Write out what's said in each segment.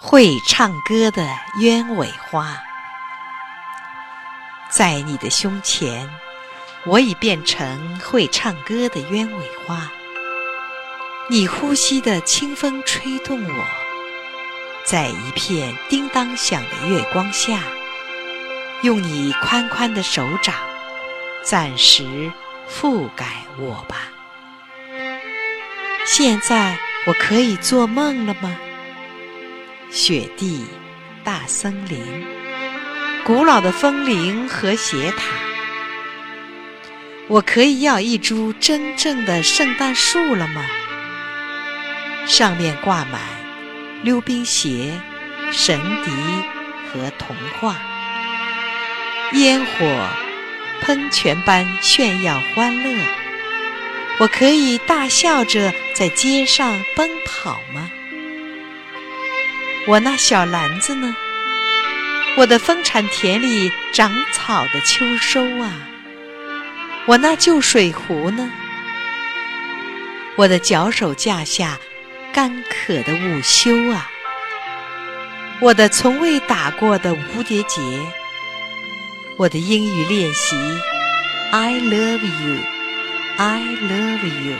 会唱歌的鸢尾花，在你的胸前，我已变成会唱歌的鸢尾花。你呼吸的清风吹动我，在一片叮当响的月光下，用你宽宽的手掌暂时覆盖我吧。现在我可以做梦了吗？雪地、大森林、古老的风铃和斜塔，我可以要一株真正的圣诞树了吗？上面挂满溜冰鞋、神笛和童话，烟火喷泉般炫耀欢乐。我可以大笑着在街上奔跑吗？我那小篮子呢？我的丰产田里长草的秋收啊！我那旧水壶呢？我的脚手架下。干渴的午休啊！我的从未打过的蝴蝶结，我的英语练习，I love you，I love you。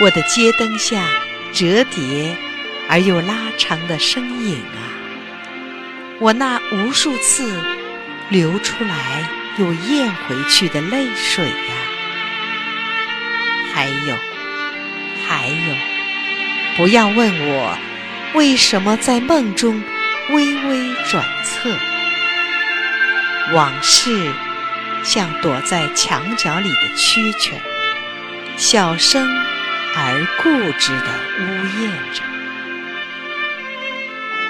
我的街灯下折叠而又拉长的身影啊！我那无数次流出来又咽回去的泪水呀！还有。还有，不要问我为什么在梦中微微转侧。往事像躲在墙角里的蛐蛐，小声而固执地呜咽着。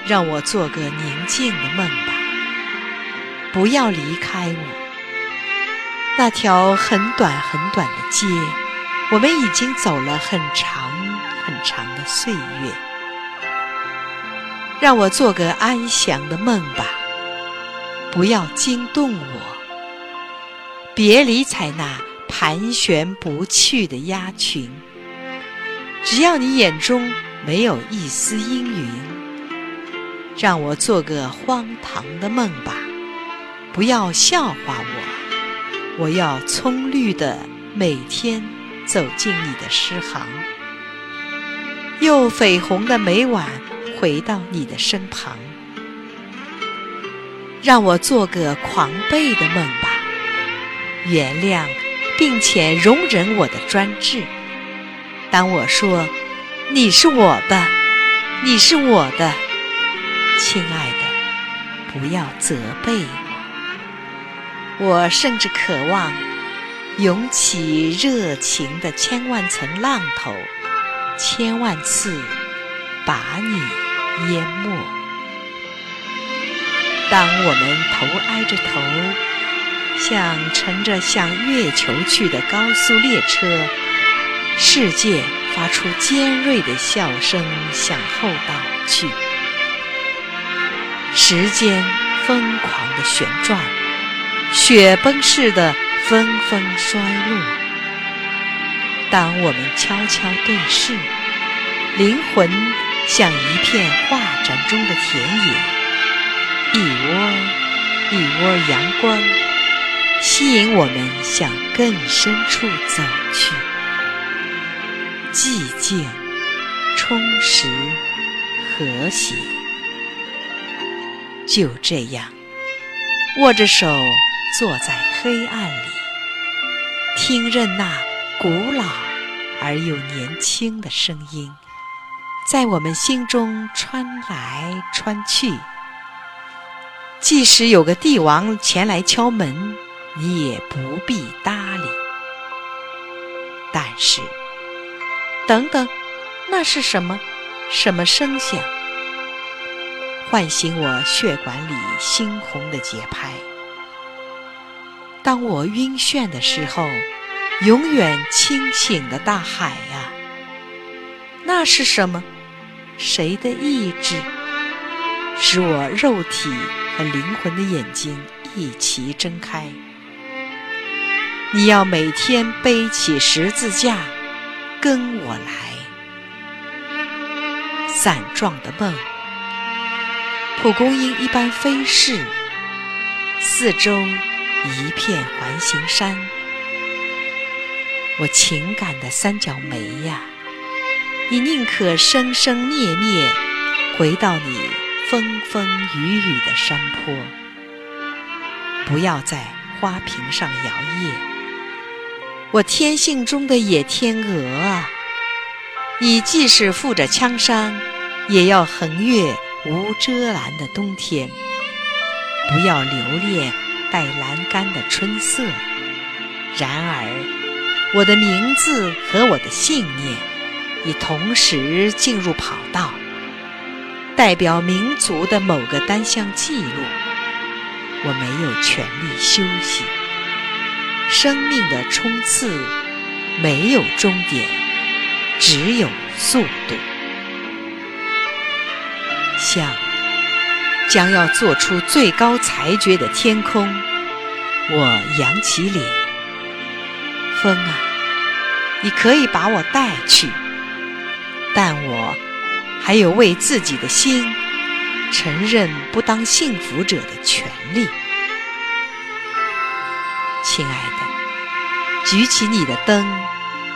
让我做个宁静的梦吧，不要离开我。那条很短很短的街。我们已经走了很长很长的岁月，让我做个安详的梦吧，不要惊动我。别理睬那盘旋不去的鸭群，只要你眼中没有一丝阴云，让我做个荒唐的梦吧，不要笑话我。我要葱绿的每天。走进你的诗行，又绯红的每晚回到你的身旁，让我做个狂悖的梦吧，原谅并且容忍我的专制。当我说你是我的，你是我的，亲爱的，不要责备我。我甚至渴望。涌起热情的千万层浪头，千万次把你淹没。当我们头挨着头，像乘着向月球去的高速列车，世界发出尖锐的笑声向后倒去，时间疯狂的旋转，雪崩似的。纷纷衰落。当我们悄悄对视，灵魂像一片画展中的田野，一窝一窝阳光吸引我们向更深处走去。寂静、充实、和谐，就这样握着手坐在黑暗里。听任那古老而又年轻的声音，在我们心中穿来穿去。即使有个帝王前来敲门，你也不必搭理。但是，等等，那是什么？什么声响？唤醒我血管里猩红的节拍。当我晕眩的时候，永远清醒的大海呀，那是什么？谁的意志使我肉体和灵魂的眼睛一齐睁开？你要每天背起十字架，跟我来。伞状的梦，蒲公英一般飞逝，四周一片环形山。我情感的三角梅呀，你宁可生生灭灭，回到你风风雨雨的山坡，不要在花瓶上摇曳。我天性中的野天鹅啊，你即使负着枪伤，也要横越无遮拦的冬天，不要留恋带栏杆的春色。然而。我的名字和我的信念已同时进入跑道，代表民族的某个单项记录。我没有权利休息，生命的冲刺没有终点，只有速度。像将要做出最高裁决的天空，我扬起脸。风啊，你可以把我带去，但我还有为自己的心承认不当幸福者的权利。亲爱的，举起你的灯，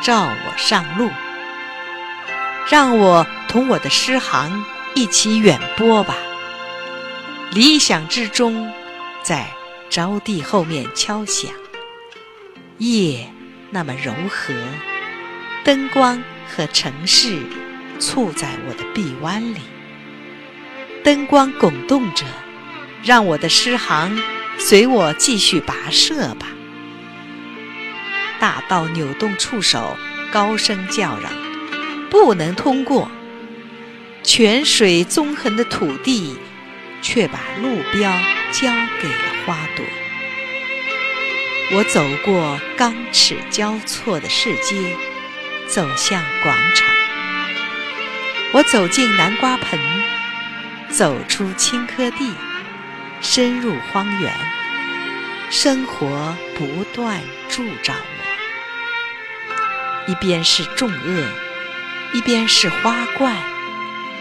照我上路，让我同我的诗行一起远播吧。理想之中，在招娣后面敲响夜。那么柔和，灯光和城市簇在我的臂弯里，灯光拱动着，让我的诗行随我继续跋涉吧。大道扭动触手，高声叫嚷，不能通过。泉水纵横的土地，却把路标交给了花朵。我走过钢尺交错的市街，走向广场。我走进南瓜盆，走出青稞地，深入荒原。生活不断助长我，一边是众恶，一边是花怪，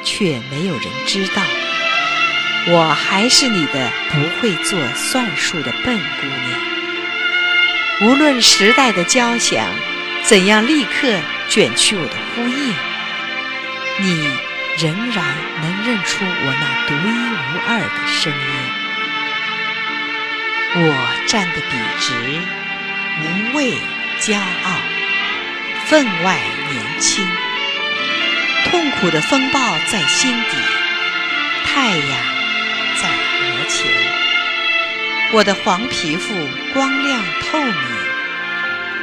却没有人知道，我还是你的不会做算术的笨姑娘。无论时代的交响怎样立刻卷去我的呼应，你仍然能认出我那独一无二的声音。我站得笔直，无畏骄傲，分外年轻。痛苦的风暴在心底，太阳在额前。我的黄皮肤光亮透明，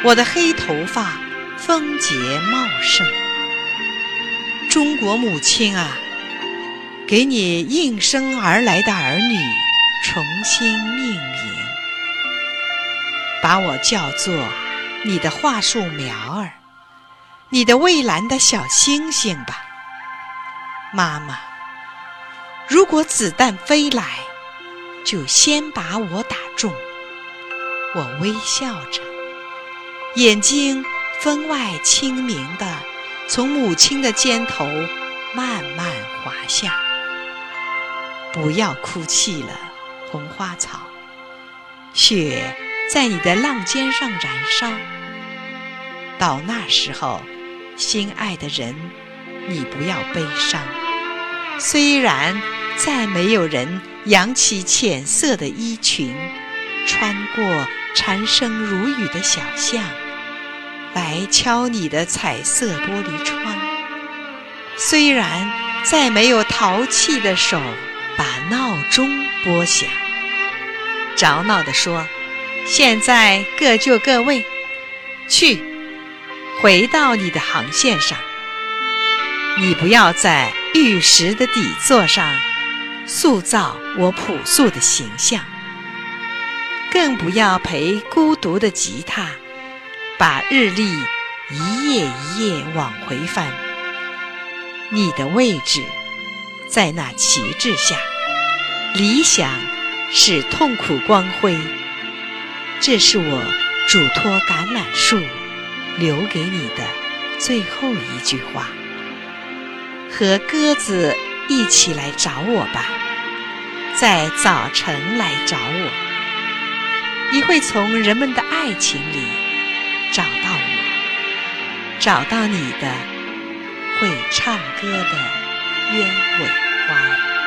我的黑头发丰洁茂盛。中国母亲啊，给你应声而来的儿女重新命名，把我叫做你的桦树苗儿，你的蔚蓝的小星星吧，妈妈。如果子弹飞来。就先把我打中。我微笑着，眼睛分外清明的从母亲的肩头慢慢滑下。不要哭泣了，红花草，雪在你的浪尖上燃烧。到那时候，心爱的人，你不要悲伤。虽然再没有人。扬起浅色的衣裙，穿过蝉声如雨的小巷，来敲你的彩色玻璃窗。虽然再没有淘气的手把闹钟拨响，着闹地说：“现在各就各位，去，回到你的航线上。你不要在玉石的底座上。”塑造我朴素的形象，更不要陪孤独的吉他，把日历一页一页往回翻。你的位置在那旗帜下，理想是痛苦光辉。这是我嘱托橄榄树留给你的最后一句话。和鸽子一起来找我吧，在早晨来找我，你会从人们的爱情里找到我，找到你的会唱歌的鸢尾花。